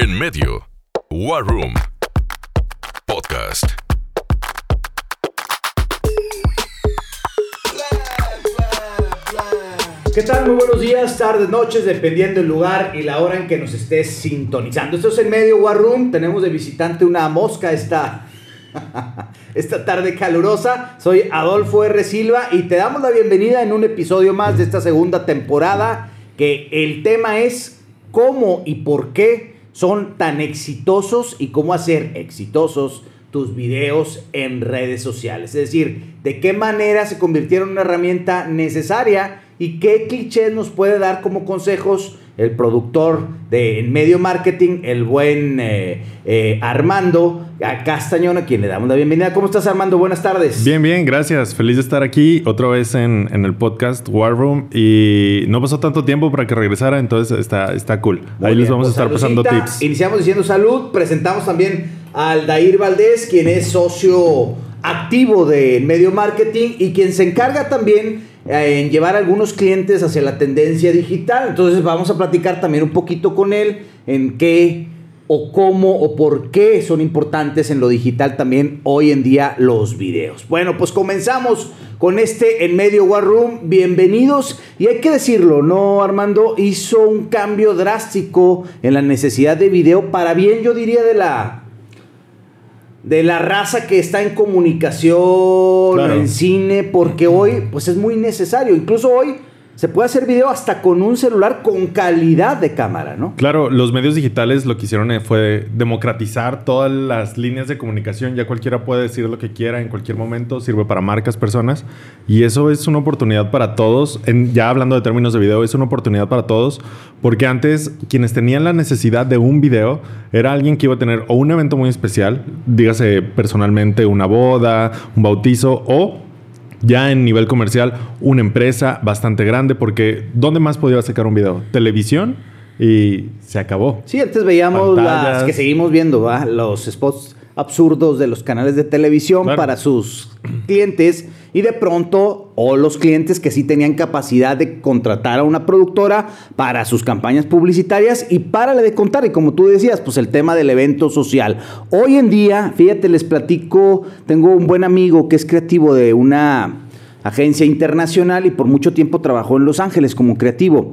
En medio, War Room Podcast. ¿Qué tal? Muy buenos días, tardes, noches, dependiendo del lugar y la hora en que nos estés sintonizando. Esto es en medio War Room. Tenemos de visitante una mosca esta, esta tarde calurosa. Soy Adolfo R. Silva y te damos la bienvenida en un episodio más de esta segunda temporada. Que el tema es cómo y por qué son tan exitosos y cómo hacer exitosos tus videos en redes sociales. Es decir, de qué manera se convirtieron en una herramienta necesaria y qué clichés nos puede dar como consejos el productor de en medio marketing, el buen eh, eh, Armando Castañón, a quien le damos la bienvenida. ¿Cómo estás, Armando? Buenas tardes. Bien, bien, gracias. Feliz de estar aquí otra vez en, en el podcast War Room. Y no pasó tanto tiempo para que regresara, entonces está, está cool. Muy Ahí les vamos a pues, estar pasando tips. Iniciamos diciendo salud. Presentamos también al Dair Valdés, quien es socio activo de Medio Marketing y quien se encarga también en llevar a algunos clientes hacia la tendencia digital. Entonces vamos a platicar también un poquito con él en qué o cómo o por qué son importantes en lo digital también hoy en día los videos. Bueno, pues comenzamos con este en medio War Room. Bienvenidos. Y hay que decirlo, ¿no, Armando? Hizo un cambio drástico en la necesidad de video para bien, yo diría, de la de la raza que está en comunicación, Claro. en cine, porque hoy pues es muy necesario. Incluso hoy se puede hacer video hasta con un celular con calidad de cámara, ¿no? Claro, los medios digitales lo que hicieron eh, fue democratizar todas las líneas de comunicación. Ya cualquiera puede decir lo que quiera en cualquier momento. Sirve para marcas, personas. Y eso es una oportunidad para todos. Ya hablando de términos de video, es una oportunidad para todos. Porque antes, quienes tenían la necesidad de un video era alguien que iba a tener o un evento muy especial, dígase personalmente una boda, un bautizo o ya en nivel comercial, una empresa bastante grande, porque ¿dónde más podía sacar un video? Televisión y se acabó. Sí, antes veíamos Pantallas. las que seguimos viendo, ¿va? los spots absurdos de los canales de televisión Claro. para sus clientes y de pronto o los clientes que sí tenían capacidad de contratar a una productora para sus campañas publicitarias y párale de contar y como tú decías, pues el tema del evento social. Hoy en día, fíjate, les platico, tengo un buen amigo que es creativo de una agencia internacional y por mucho tiempo trabajó en Los Ángeles como creativo.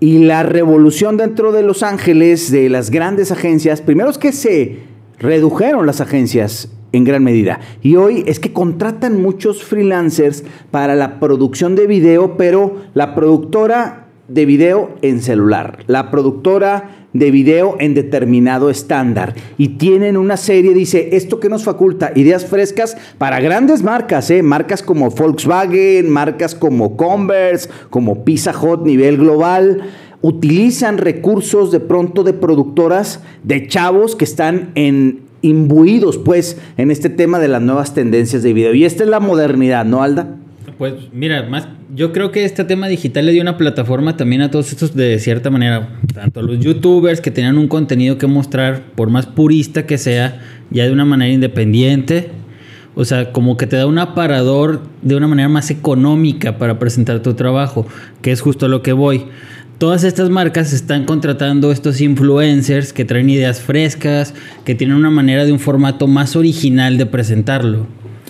Y la revolución dentro de Los Ángeles, de las grandes agencias, primero es que se redujeron las agencias en gran medida. Y hoy es que contratan muchos freelancers para la producción de video, pero la productora de video en celular, la productora de video en determinado estándar y tienen una serie, dice, esto que nos faculta ideas frescas para grandes marcas, ¿eh? marcas como Volkswagen, marcas como Converse, como Pizza Hut nivel global, utilizan recursos de pronto de productoras, de chavos que están en imbuidos pues en este tema de las nuevas tendencias de video. Y esta es la modernidad, ¿no, Alda? Pues mira, más yo creo que este tema digital le dio una plataforma también a todos estos de cierta manera, tanto a los youtubers que tenían un contenido que mostrar, por más purista que sea, ya de una manera independiente. O sea, como que te da un aparador de una manera más económica para presentar tu trabajo, que es justo a lo que voy. Todas estas marcas están contratando estos influencers que traen ideas frescas, que tienen una manera de un formato más original de presentarlo.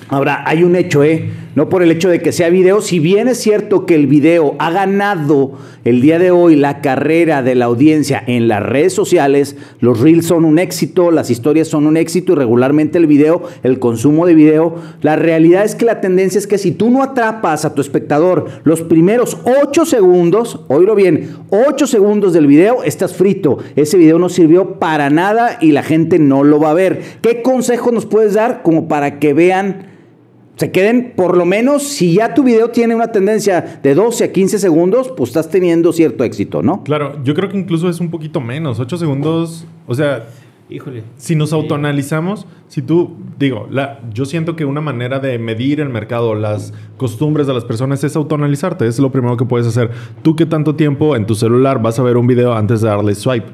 Ahora, hay un hecho, ¿eh? No por el hecho de que sea video, si bien es cierto que el video ha ganado el día de hoy la carrera de la audiencia en las redes sociales, los reels son un éxito, las historias son un éxito y regularmente el video, el consumo de video, la realidad es que la tendencia es que si tú no atrapas a tu espectador los primeros 8 segundos, oílo bien, 8 segundos del video, estás frito. Ese video no sirvió para nada y la gente no lo va a ver. ¿Qué consejo nos puedes dar como para que vean se queden, por lo menos, si ya tu video tiene una tendencia de 12 a 15 segundos, pues estás teniendo cierto éxito, ¿no? Claro, yo creo que incluso es un poquito menos. 8 segundos, o sea, Híjole. si nos autoanalizamos, si tú, digo, la, yo siento que una manera de medir el mercado, las costumbres de las personas es autoanalizarte. Es lo primero que puedes hacer. Tú qué tanto tiempo en tu celular vas a ver un video antes de darle swipe.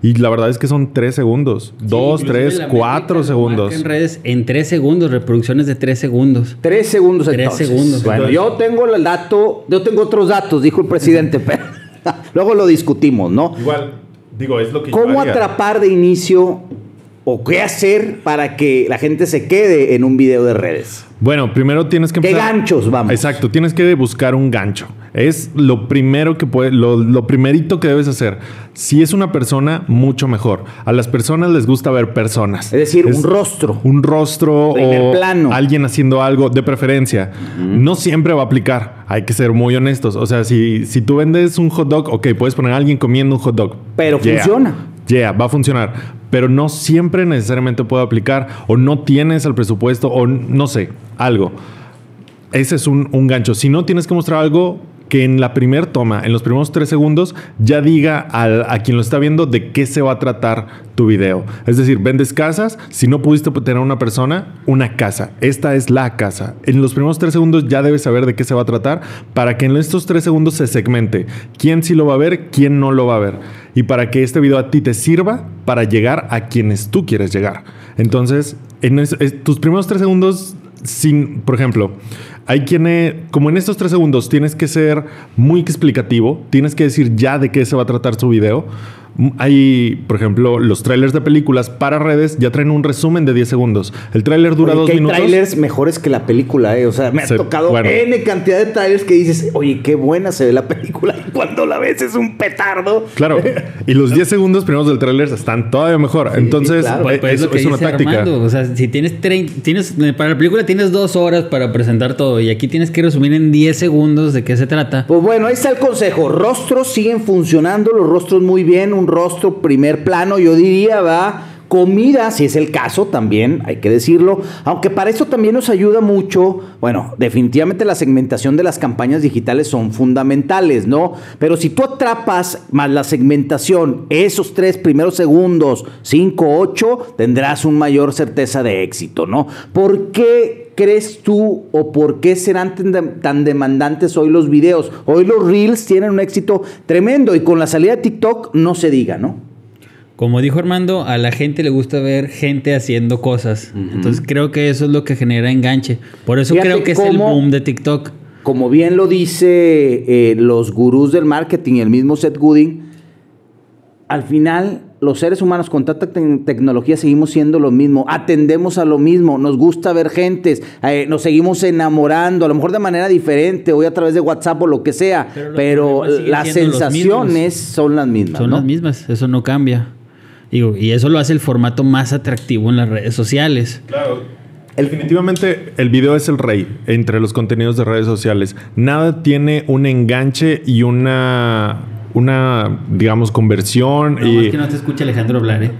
Y la verdad es que son 3 segundos. 2, Sí, inclusive 3, la 4 métrica lo segundos. En redes en 3 segundos, reproducciones de 3 segundos. Tres segundos Tres entonces. segundos. Bueno, yo tengo el dato, yo tengo otros datos, dijo el presidente, pero luego lo discutimos, ¿no? Igual, Digo, es lo que yo ¿Cómo haría. atrapar de inicio o qué hacer para que la gente se quede en un video de redes? Bueno, primero tienes que ¿Qué empezar- ganchos vamos? Exacto, tienes que buscar un gancho. Es lo primero que puede, lo, lo primerito que debes hacer. Si es una persona, mucho mejor. A las personas les gusta ver personas. Es decir, un rostro. Un rostro Primer o plano. alguien haciendo algo de preferencia. No siempre va a aplicar. Hay que ser muy honestos. O sea, si, si tú vendes un hot dog, ok, puedes poner a alguien comiendo un hot dog. Pero Yeah. funciona. Yeah, va a funcionar. Pero no siempre necesariamente puede aplicar. O no tienes el presupuesto. O no sé, algo. Ese es un, un gancho. Si no, tienes que mostrar algo que en la primer toma, en los primeros tres segundos, ya diga al- a quien lo está viendo de qué se va a tratar tu video. Es decir, vendes casas, si no pudiste tener una persona, una casa. Esta es la casa. En los primeros tres segundos ya debes saber de qué se va a tratar para que en estos tres segundos se segmente quién sí lo va a ver, quién no lo va a ver. Y para que este video a ti te sirva para llegar a quienes tú quieres llegar. Entonces, en tus primeros tres segundos sin, por ejemplo, hay quienes, como en estos tres segundos tienes que ser muy explicativo, tienes que decir ya de qué se va a tratar su video. Hay, por ejemplo, los trailers de películas para redes ya traen un resumen de 10 segundos. El trailer dura Oye, dos que hay minutos. trailers mejores que la película, ¿eh? O sea, me ha Se- tocado bueno. N cantidad de trailers que dices, oye, qué buena se ve la película. Y cuando la ves es un petardo. Claro, y los 10 segundos primeros del trailer están todavía mejor. Entonces, claro. Pues, eh, pues es, es lo que es una táctica. O sea, si tienes, tienes para la película tienes dos horas para presentar todo y aquí tienes que resumir en 10 segundos de qué se trata. Pues bueno, ahí está el consejo. Rostros siguen funcionando, los rostros muy bien, un rostro primer plano, yo diría, va. Comida, si es el caso, también hay que decirlo. Aunque para eso también nos ayuda mucho. Bueno, definitivamente la segmentación de las campañas digitales son fundamentales, ¿no? Pero si tú atrapas más la segmentación, esos tres primeros segundos, 5, 8, tendrás un mayor certeza de éxito, ¿no? ¿Por qué crees tú o por qué serán tan de- tan demandantes hoy los videos? Hoy los reels tienen un éxito tremendo y con la salida de TikTok no se diga, ¿no? Como dijo Armando, a la gente le gusta ver gente haciendo cosas. Entonces creo que eso es lo que genera enganche. Por eso Fíjate creo que es el boom de TikTok. Como bien lo dice eh, los gurús del marketing, el mismo Seth Godin, al final los seres humanos con tanta te- tecnología seguimos siendo lo mismo, atendemos a lo mismo, nos gusta ver gentes, eh, nos seguimos enamorando, a lo mejor de manera diferente, hoy a través de WhatsApp o lo que sea, Pero las sensaciones son las mismas. Son ¿no? las mismas, eso no cambia. Digo, y eso lo hace el formato más atractivo en las redes sociales. Claro. Definitivamente el video es el rey entre los contenidos de redes sociales. Nada tiene un enganche y una, una digamos, conversión. No, y es que no te escucha Alejandro hablar, ¿eh?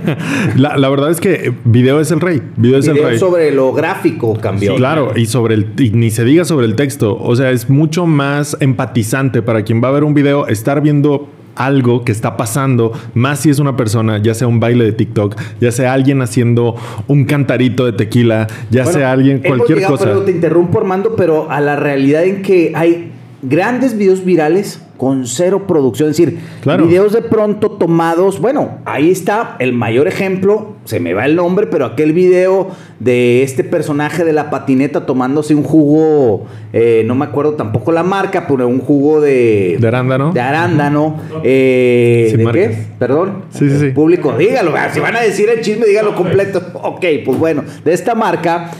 la, la verdad es que video es el rey. Video es el rey. sobre lo gráfico cambió. Sí, claro, y sobre el y ni se diga sobre el texto, o sea, es mucho más empatizante para quien va a ver un video estar viendo algo que está pasando, más si es una persona, ya sea un baile de TikTok, ya sea alguien haciendo un cantarito de tequila, ya Bueno, sea alguien hemos cualquier llegado, cosa. pero te interrumpo, Armando, pero a la realidad en que hay grandes videos virales con cero producción. Es decir, Claro. videos de pronto tomados. Bueno, ahí está el mayor ejemplo. Se me va el nombre, pero aquel video de este personaje de la patineta tomándose un jugo, eh, no me acuerdo tampoco la marca, pero un jugo de. De arándano. De arándano. eh, Sin ¿De marcas. qué? Perdón. Sí, sí, sí. Público, dígalo. Si van a decir el chisme, dígalo completo. Ok, pues bueno, de esta marca.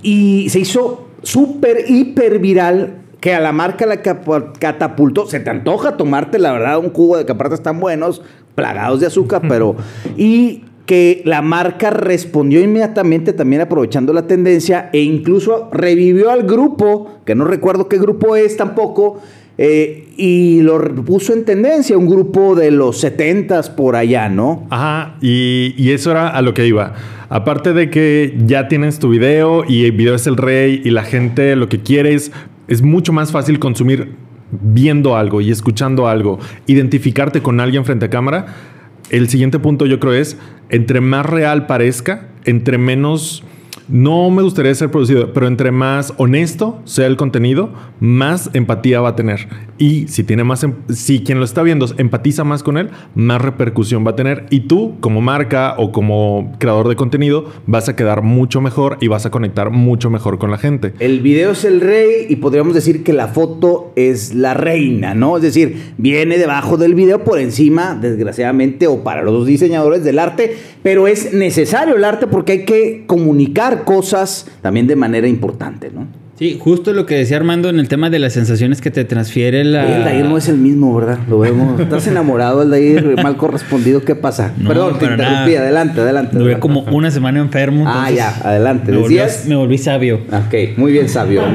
Y se hizo súper, hiper viral que a la marca la catapultó. Se te antoja tomarte, la verdad, un jugo de que aparte están buenos, plagados de azúcar, pero... Y que la marca respondió inmediatamente también aprovechando la tendencia e incluso revivió al grupo, que no recuerdo qué grupo es tampoco, eh, y lo puso en tendencia, un grupo de los 70s por allá, ¿no? Ajá, y, y eso era a lo que iba. Aparte de que ya tienes tu video y el video es el rey y la gente lo que quiere es, es mucho más fácil consumir viendo algo y escuchando algo, identificarte con alguien frente a cámara. El siguiente punto yo creo es, entre más real parezca, entre menos no me gustaría ser producido, pero entre más honesto sea el contenido, más empatía va a tener. Y si tiene más, em- si quien lo está viendo empatiza más con él, más repercusión va a tener. Y tú, como marca o como creador de contenido, vas a quedar mucho mejor y vas a conectar mucho mejor con la gente. El video es el rey y podríamos decir que la foto es la reina, ¿no? Es decir, viene debajo del video por encima, desgraciadamente, o para los diseñadores del arte, pero es necesario el arte porque hay que comunicar cosas también de manera importante, ¿no? Sí, justo lo que decía Armando en el tema de las sensaciones que te transfiere la... Oye, Aldair no es el mismo, ¿verdad? Lo vemos. ¿Estás enamorado, Aldair? Mal correspondido. ¿Qué pasa? No, Perdón, te interrumpí. nada. Adelante, adelante. Duré como una semana enfermo. Ah, ya, adelante. Me volví, me volví sabio. Ok, muy bien sabio.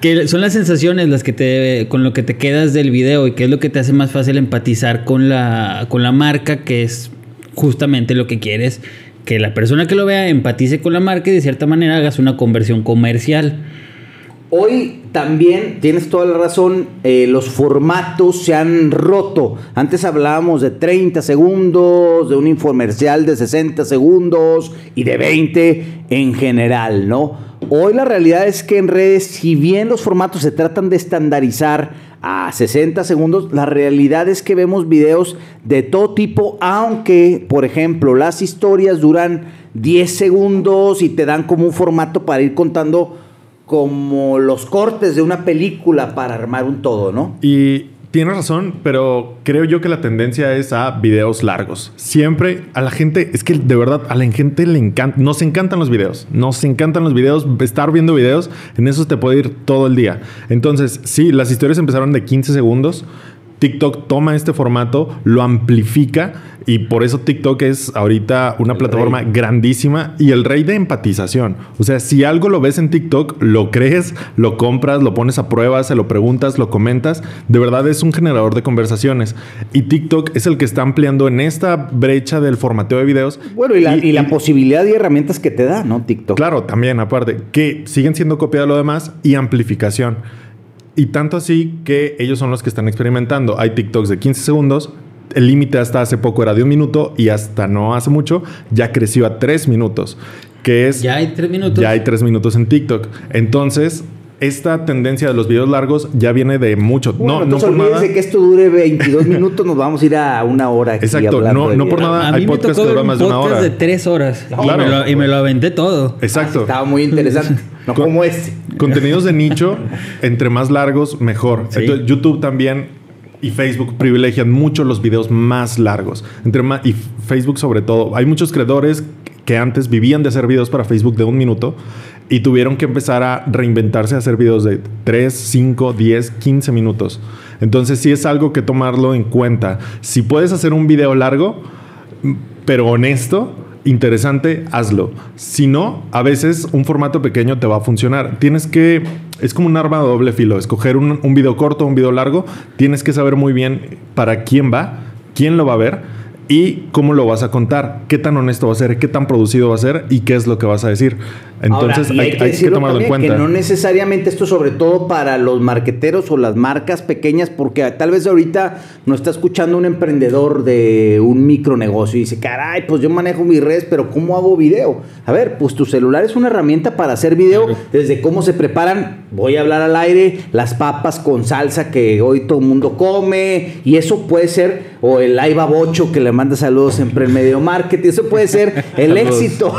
Que son las sensaciones las que te con lo que te quedas del video y que es lo que te hace más fácil empatizar con la con la marca que es justamente lo que quieres que la persona que lo vea empatice con la marca y de cierta manera hagas una conversión comercial. Hoy también tienes toda la razón, eh, los formatos se han roto. Antes hablábamos de 30 segundos, de un infomercial de 60 segundos y de 20 en general, ¿no? Hoy la realidad es que en redes, si bien los formatos se tratan de estandarizar a 60 segundos, la realidad es que vemos videos de todo tipo, aunque, por ejemplo, las historias duran 10 segundos y te dan como un formato para ir contando como los cortes de una película para armar un todo, ¿no? Y tienes razón, pero creo yo que la tendencia es a videos largos. Siempre a la gente, es que de verdad a la gente le encanta, nos encantan los videos, nos encantan los videos, estar viendo videos, en eso te puede ir todo el día. Entonces, sí, las historias empezaron de 15 segundos. TikTok toma este formato, lo amplifica y por eso TikTok es ahorita una El plataforma rey. grandísima y el rey de empatización. O sea, si algo lo ves en TikTok, lo crees, lo compras, lo pones a prueba, se lo preguntas, lo comentas. De verdad es un generador de conversaciones. Y TikTok es el que está ampliando en esta brecha del formateo de videos. Bueno, y la, y la posibilidad y herramientas que te da, ¿no? TikTok. Claro, también aparte, que siguen siendo copia de lo demás y amplificación. Y tanto así que ellos son los que están experimentando. Hay TikToks de 15 segundos. El límite hasta hace poco era de un minuto y hasta no hace mucho ya creció a 3 minutos. Que es... Ya hay tres minutos. Ya hay 3 minutos en TikTok. Entonces, esta tendencia de los videos largos ya viene de mucho. Bueno, no, no entonces por nada. olvídense que esto dure 22 minutos, nos vamos a ir a una hora. aquí Exacto, no- no por nada. A hay mí me podcasts tocó que un más de una podcast hora. de tres horas. Y Claro. me lo- y me lo aventé todo. Exacto. Estaba muy interesante. No Con- como este. Contenidos de nicho, entre más largos, mejor. Sí. Entonces, YouTube también y Facebook privilegian mucho los videos más largos. Entre más, y Facebook sobre todo. Hay muchos creadores que antes vivían de hacer videos para Facebook de un minuto y tuvieron que empezar a reinventarse a hacer videos de 3, 5, 10, 15 minutos. Entonces sí es algo que tomarlo en cuenta. Si puedes hacer un video largo, pero honesto, interesante, hazlo. Si no, a veces un formato pequeño te va a funcionar. Tienes que, es como un arma de doble filo, escoger un, un video corto, un video largo, tienes que saber muy bien para quién va, quién lo va a ver y cómo lo vas a contar, qué tan honesto va a ser, qué tan producido va a ser y qué es lo que vas a decir. Entonces Ahora, hay, hay que decirlo tomarlo en cuenta. Que no necesariamente esto, sobre todo para los marqueteros o las marcas pequeñas, porque tal vez ahorita nos está escuchando un emprendedor de un micronegocio y dice, caray, pues yo manejo mis redes, pero ¿cómo hago video? A ver, pues tu celular es una herramienta para hacer video, Claro. desde cómo se preparan, voy a hablar al aire, las papas con salsa que hoy todo el mundo come, y eso puede ser, o el Aiba Bocho que le manda saludos siempre en medio marketing, eso puede ser el éxito.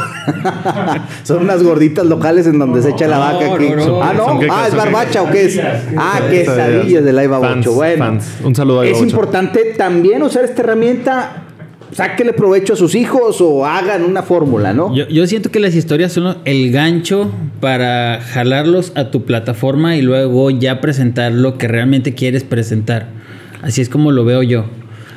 Son unas gorditas locales en donde se echa la vaca aquí. no, no. Ah, no, ¿Son qué- ah, es barbacha o qué es. Ah, Quesadillas. Aiba Fans, Bocho. Bueno, fans. Un saludo a es Bocho. importante también usar esta herramienta. Sáquele provecho a sus hijos o hagan una fórmula, ¿no? Yo, yo siento que las historias son el gancho para jalarlos a tu plataforma y luego ya presentar lo que realmente quieres presentar. Así es como lo veo yo.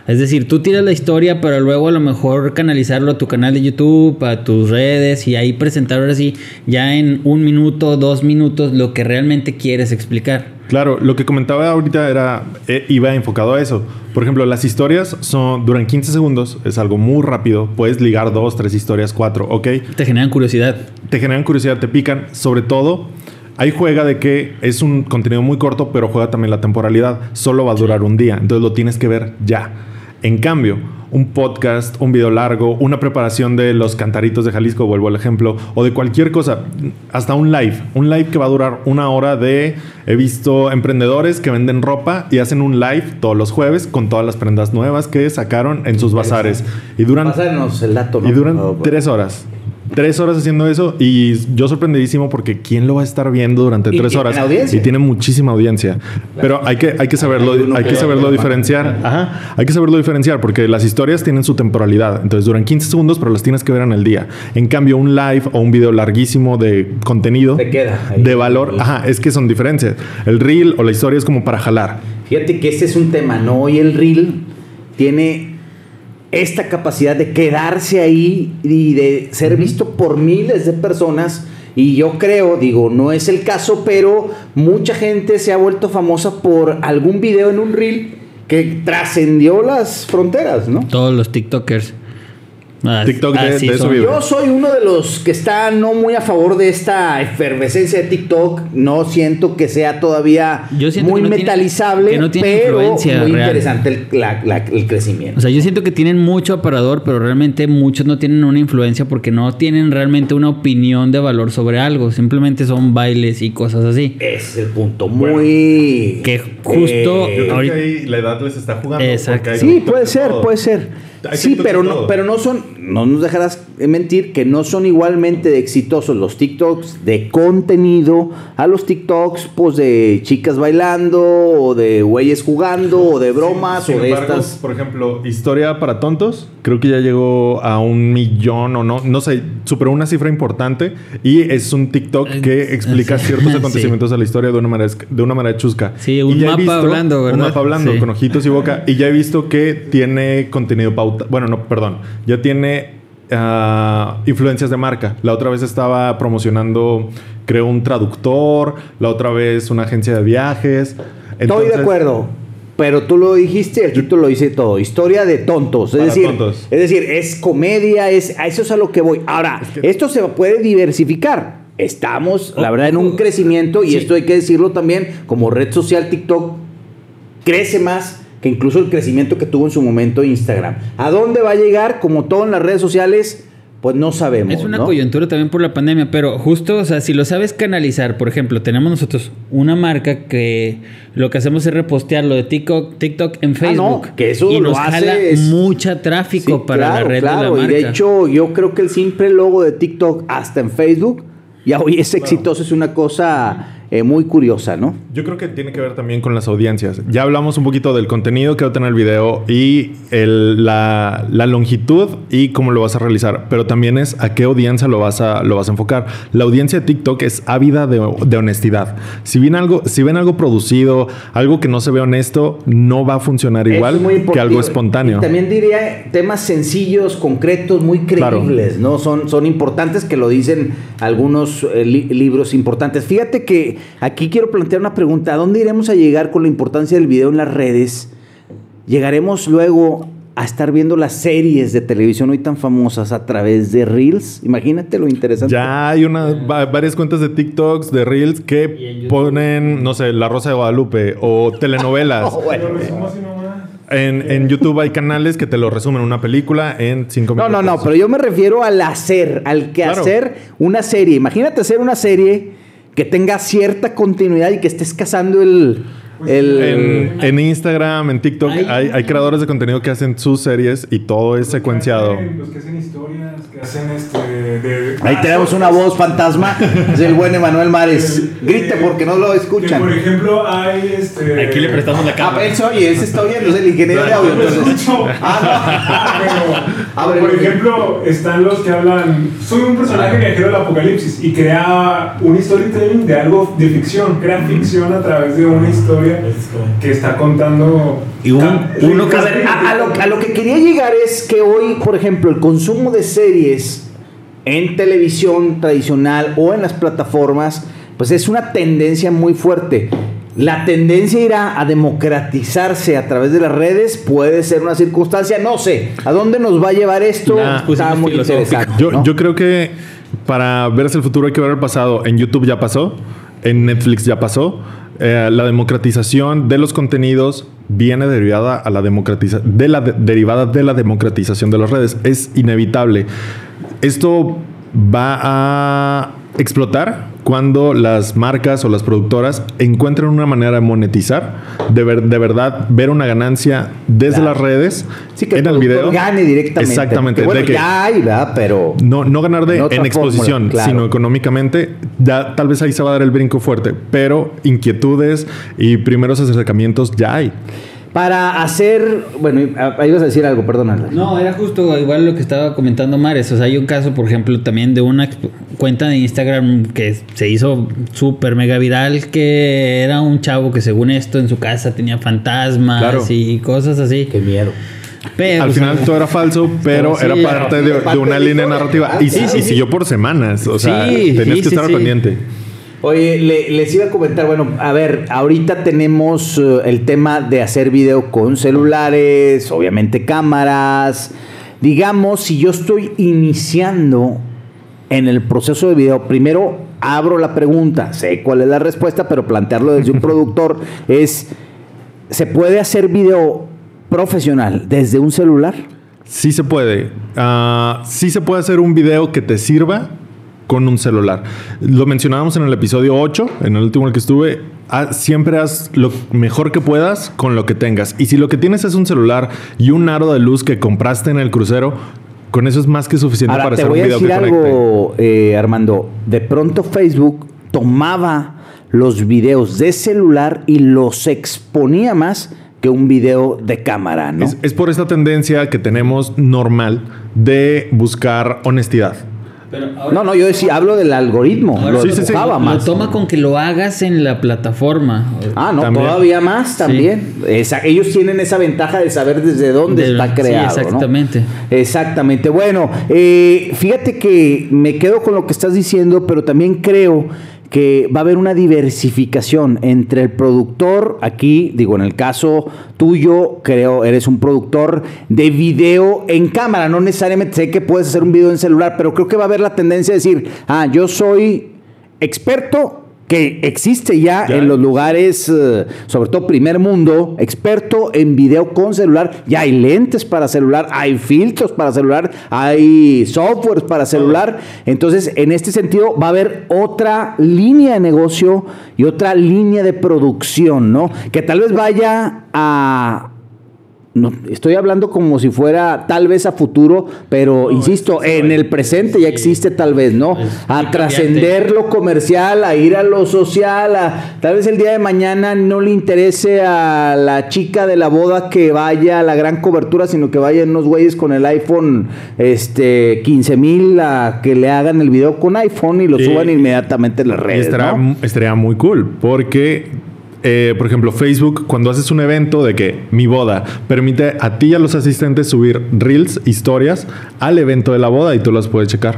Es decir, tú tiras la historia, pero luego a lo mejor canalizarlo a tu canal de YouTube, a tus redes y ahí presentar ahora sí, ya en un minuto, dos minutos, lo que realmente quieres explicar. Claro, lo que comentaba ahorita era eh, iba enfocado a eso. Por ejemplo, las historias son duran 15 segundos, es algo muy rápido. Puedes ligar dos, tres historias, cuatro, ¿ok? Te generan curiosidad. Te generan curiosidad, te pican. Sobre todo, ahí juega de que es un contenido muy corto, pero juega también la temporalidad. Solo va a durar un día, entonces lo tienes que ver ya. En cambio, un podcast, un video largo, una preparación de los cantaritos de Jalisco, vuelvo al ejemplo, o de cualquier cosa, hasta un live, un live que va a durar una hora de, he visto emprendedores que venden ropa y hacen un live todos los jueves con todas las prendas nuevas que sacaron en sus bazares y duran, Pásanos el dato, ¿no? y duran favor. tres horas. Tres horas haciendo eso y yo sorprendidísimo porque ¿quién lo va a estar viendo durante tres horas? audiencia. Y tiene muchísima audiencia. Pero hay que, hay que saberlo, Hay que saberlo diferenciar. Ajá. Hay que saberlo diferenciar porque las historias tienen su temporalidad. Entonces duran 15 segundos, pero las tienes que ver en el día. En cambio, un live o un video larguísimo de contenido Te queda ahí. de valor, ajá, es que son diferencias. El reel o la historia es como para jalar. Fíjate que este es un tema, ¿no? Hoy el reel tiene esta capacidad de quedarse ahí y de ser visto por miles de personas. Y yo creo, digo, no es el caso, pero mucha gente se ha vuelto famosa por algún video en un reel que trascendió las fronteras, ¿no? Todos los TikTokers. Ah, TikTok de- así de eso vive. Yo soy uno de los que está no muy a favor de esta efervescencia de TikTok. No siento que sea todavía muy que no tiene- metalizable, que no tiene pero influencia muy real. interesante el, la- la- el crecimiento. O sea, yo siento que tienen mucho aparador, pero realmente muchos no tienen una influencia porque no tienen realmente una opinión de valor sobre algo. Simplemente son bailes y cosas así. Ese es el punto. Muy. Que justo- eh, Yo creo que ahí la edad les está jugando. Exacto. Sí, puede de ser, todo. puede ser. Sí, pero no, pero no son, no nos dejarás mentir que no son igualmente exitosos los TikToks de contenido a los TikToks pues de chicas bailando o de güeyes jugando o de bromas Sin o de embargo, estas. Por ejemplo, historia para tontos, creo que ya llegó a un millón o no, no sé, superó una cifra importante y es un TikTok Eh, que explica sí. ciertos Sí. acontecimientos de la historia de una manera, de una manera chusca. Sí, un mapa hablando, Un ¿verdad? mapa hablando Sí. con ojitos y boca y ya he visto que tiene contenido pauta, bueno, no, perdón, ya tiene ah, influencias de marca. La otra vez estaba promocionando, creo, un traductor, la otra vez una agencia de viajes. Estoy de acuerdo. Pero tú lo dijiste, el título lo dice todo. Historia de tontos. Es decir, tontos. es decir, es comedia, es, a eso es a lo que voy. Ahora, esto se puede diversificar. Estamos, la verdad, en un crecimiento, y Sí. esto hay que decirlo también, como red social TikTok crece más que incluso el crecimiento que tuvo en su momento Instagram. ¿A dónde va a llegar? Como todo en las redes sociales, pues no sabemos. Es una ¿no? coyuntura también por la pandemia, pero justo, o sea, si lo sabes canalizar, por ejemplo, tenemos nosotros una marca que lo que hacemos es repostear lo de TikTok, TikTok en Ah, no, Facebook. que eso y lo nos hace jala es- mucha tráfico Sí, para claro, la red claro. de la marca. Y de hecho, yo creo que el simple logo de TikTok, hasta en Facebook, ya hoy es exitoso, es una cosa eh, muy curiosa, ¿no? Yo creo que tiene que ver también con las audiencias. Ya hablamos un poquito del contenido que va a tener el video y el- la, la longitud y cómo lo vas a realizar, pero también es a qué audiencia lo vas a, lo vas a enfocar. La audiencia de TikTok es ávida de, de honestidad. Si ven, algo, si ven algo producido, algo que no se ve honesto, no va a funcionar igual que algo espontáneo. Y también diría temas sencillos, concretos, muy Claro. creíbles, ¿no? Son, son importantes que lo dicen algunos eh, li- libros importantes. Fíjate que aquí quiero plantear una pregunta. ¿A dónde iremos a llegar con la importancia del video en las redes? ¿Llegaremos luego a estar viendo las series de televisión hoy tan famosas a través de Reels? Imagínate lo interesante. Ya hay una, va- varias cuentas de TikToks, de Reels, que ponen, no sé, La Rosa de Guadalupe o telenovelas. Oh, bueno. En, en YouTube hay canales que te lo resumen una película en cinco No, minutos. no, no, pero yo me refiero al hacer, al que Claro. hacer una serie. Imagínate hacer una serie que tenga cierta continuidad y que estés cazando el... el En, en Instagram, en TikTok, Hay- hay, hay creadores de contenido que hacen sus series y todo es secuenciado. Los que hacen historias, que hacen este. De, ahí tenemos una voz fantasma, es el buen Emanuel Mares. Grite porque no lo Que, escuchan. por ejemplo, hay este. Aquí le prestamos la Ah, cámara. él oye, él se está oyendo, es el ingeniero de audio. Entonces. Ah, Pero, por ejemplo, están los que hablan. Soy un personaje viajero del apocalipsis y crea un storytelling de algo de ficción. Crea ficción a través de una historia que está contando. Y un- uno A, ver, a- a lo, a lo que quería llegar es que hoy, por ejemplo, el consumo de series en televisión tradicional o en las plataformas, pues es una tendencia muy fuerte. La tendencia irá a democratizarse a través de las redes, puede ser una circunstancia, no sé. ¿A dónde nos va a llevar esto? Ya, Está pusimos muy interesante. Yo, ¿no? yo creo que para verse el futuro hay que ver el pasado. En YouTube ya pasó, en Netflix ya pasó. Eh, la democratización de los contenidos viene derivada a la democratiza de la de- derivada de la democratización de las redes. Es inevitable. Esto va a explotar cuando las marcas o las productoras encuentren una manera de monetizar, de, ver- de verdad ver una ganancia desde Claro. las redes Sí, que en el video. gane directamente. Exactamente. Que bueno, de que- ya hay, ¿verdad? Pero... no, no ganar de, En exposición, fórmula, claro. sino económicamente. Ya, tal vez ahí se va a dar el brinco fuerte, pero inquietudes y primeros acercamientos ya hay. Para hacer... Bueno, ahí vas a decir algo, perdónala. No, era justo igual lo que estaba comentando Mares. O sea, hay un caso, por ejemplo, también de una cuenta de Instagram que se hizo súper mega viral, que era un chavo que según esto en su casa tenía fantasmas Claro. y cosas así. Qué miedo. Pero, Al final todo era falso, pero Sí, era parte de, parte de una de línea narrativa. Y, Sí, sí, y sí. siguió por semanas. O sea, Sí, tenías sí, que sí, estar pendiente. Oye, le- les iba a comentar, bueno, a ver, ahorita tenemos eh, el tema de hacer video con celulares, obviamente cámaras. Digamos, si yo estoy iniciando en el proceso de video, primero abro la pregunta, sé cuál es la respuesta, pero plantearlo desde un productor es, ¿se puede hacer video profesional desde un celular? Sí se puede. Ah, sí se puede hacer un video que te sirva con un celular. Lo mencionábamos en el episodio 8, en el último en el que estuve. Ah, siempre haz lo mejor que puedas con lo que tengas. Y si lo que tienes es un celular y un aro de luz que compraste en el crucero, con eso es más que suficiente Ahora para hacer un voy a video decir que conecte. algo, eh, Armando. De pronto Facebook tomaba los videos de celular y los exponía más que un video de cámara, ¿no? Es, es por esta tendencia que tenemos normal de buscar honestidad. Pero ahora- No, no, yo decía, hablo del algoritmo. ahora lo Sí, sí, sí. empujaba Lo más. toma con que lo hagas en la plataforma. Ah, no, También. todavía más también. Esa- ellos tienen esa ventaja de saber desde dónde De- está sí, creado. ¿no? exactamente. Exactamente. Bueno, eh, fíjate que me quedo con lo que estás diciendo, pero también creo que va a haber una diversificación entre el productor, aquí digo, en el caso tuyo, creo, eres un productor de video en cámara, no necesariamente sé que puedes hacer un video en celular, pero creo que va a haber la tendencia de decir, ah, yo soy experto que existe ya, Ya. en los lugares, eh, sobre todo primer mundo, experto en video con celular. Ya hay lentes para celular, hay filtros para celular, hay softwares para celular. Entonces, en este sentido, va a haber otra línea de negocio y otra línea de producción, ¿no? Que tal vez vaya a... No, estoy hablando como si fuera tal vez a futuro, pero insisto, en el presente ya existe tal vez, ¿no? A trascender lo comercial, a ir a lo social, a tal vez el día de mañana no le interese a la chica de la boda que vaya a la gran cobertura, sino que vayan unos güeyes con el iPhone este 15 mil a que le hagan el video con iPhone y lo suban inmediatamente en las redes. estará, ¿no? estaría muy cool porque, eh, por ejemplo, Facebook, cuando haces un evento de que mi boda permite a ti y a los asistentes subir reels, historias al evento de la boda y tú las puedes checar.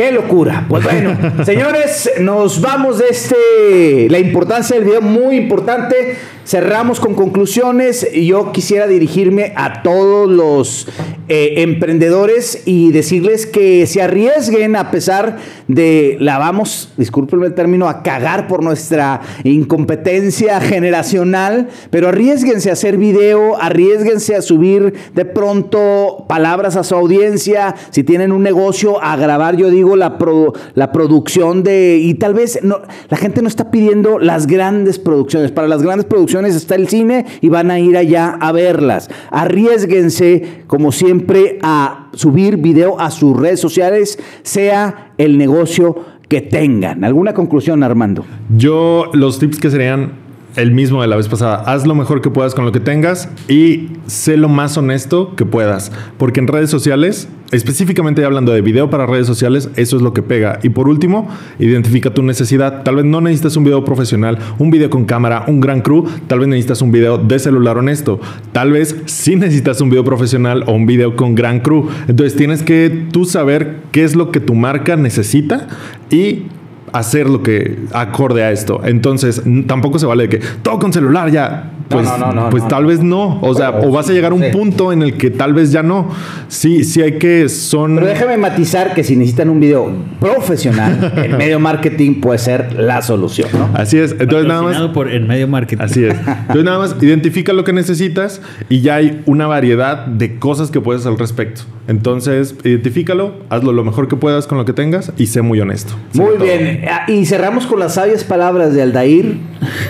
¡Qué locura! Pues bueno, señores, nos vamos de este. La importancia del video, muy importante. Cerramos con conclusiones. Yo quisiera dirigirme a todos los eh, emprendedores y decirles que se arriesguen a pesar de la vamos, discúlpenme el término, a cagar por nuestra incompetencia generacional, pero arriesguense a hacer video, arriesguense a subir de pronto palabras a su audiencia, si tienen un negocio, a grabar, yo digo, la, pro- la producción de, y tal vez no, la gente no está pidiendo las grandes producciones, para las grandes producciones está el cine y van a ir allá a verlas. Arriesguense, como siempre, a subir video a sus redes sociales, sea el negocio que tengan. ¿Alguna conclusión, Armando? Yo, los tips que serían el mismo de la vez pasada. Haz lo mejor que puedas con lo que tengas y sé lo más honesto que puedas. Porque en redes sociales, específicamente hablando de video para redes sociales, eso es lo que pega. Y por último, identifica tu necesidad. Tal vez no necesitas un video profesional, un video con cámara, un gran crew. Tal vez necesitas un video de celular honesto. Tal vez sí necesitas un video profesional o un video con gran crew. Entonces tienes que tú saber qué es lo que tu marca necesita y hacer lo que acorde a esto. Entonces, tampoco se vale de que todo con celular ya. No, Pues, no, no, no, pues no. tal vez no. O sea, Bueno, o vas a llegar a un sí. punto en el que tal vez ya no. Sí, sí hay que son. Pero déjame matizar que si necesitan un video profesional, el medio marketing puede ser la solución, ¿no? Así es. Entonces nada más. Por el medio marketing. Así es. Entonces nada más identifica lo que necesitas y ya hay una variedad de cosas que puedes hacer al respecto. Entonces, identifícalo, hazlo lo mejor que puedas con lo que tengas y sé muy honesto. Muy bien. Y cerramos con las sabias palabras de Aldair,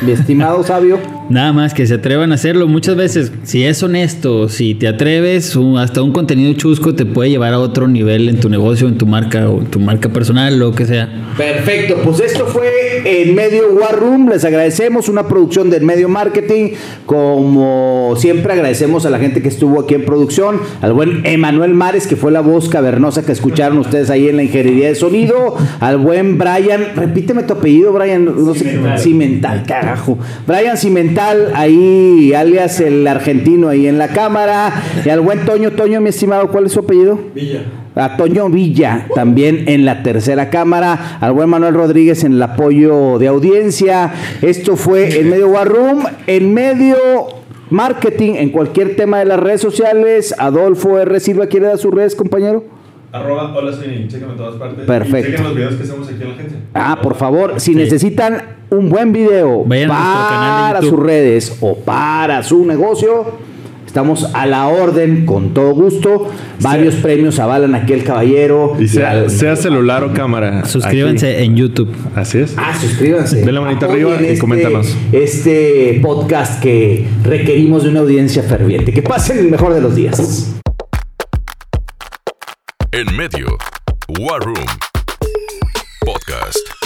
mi estimado sabio. Nada más que se atrevan a hacerlo. Muchas veces, si es honesto, si te atreves, hasta un contenido chusco te puede llevar a otro nivel en tu negocio, en tu marca o en tu marca personal, lo que sea. Perfecto, pues esto fue en Medio War Room. Les agradecemos una producción del Medio Marketing. Como siempre, agradecemos a la gente que estuvo aquí en producción, al buen Emanuel Mares, que fue la voz cavernosa que escucharon ustedes ahí en la ingeniería de sonido, al buen Brian, repíteme tu apellido, Brian, no sé, Cimental. Cimental, carajo. Brian Cimental, ahí, alias el argentino ahí en la cámara, y al buen Toño, Toño, mi estimado, ¿cuál es su apellido? Villa. A Toño Villa también en la tercera cámara, al buen Manuel Rodríguez en el apoyo de audiencia. Esto fue en medio War Room, en medio marketing, en cualquier tema de las redes sociales. Adolfo R. Silva, ¿quiere dar sus redes, compañero? Arroba, hola, soy Chécame en todas partes. Perfecto. Y chequen los videos que hacemos aquí en la agencia. Ah, por favor, si necesitan un buen video Vayan a para sus redes o para su negocio, estamos a la orden con todo gusto. Varios premios avalan aquí el caballero. Y sea, celular o cámara. Suscríbanse en YouTube. Así es. Ah, suscríbanse. Den la manita Apoyen arriba y este- coméntanos. Este podcast que requerimos de una audiencia ferviente. Que pasen el mejor de los días. En medio, War Room Podcast.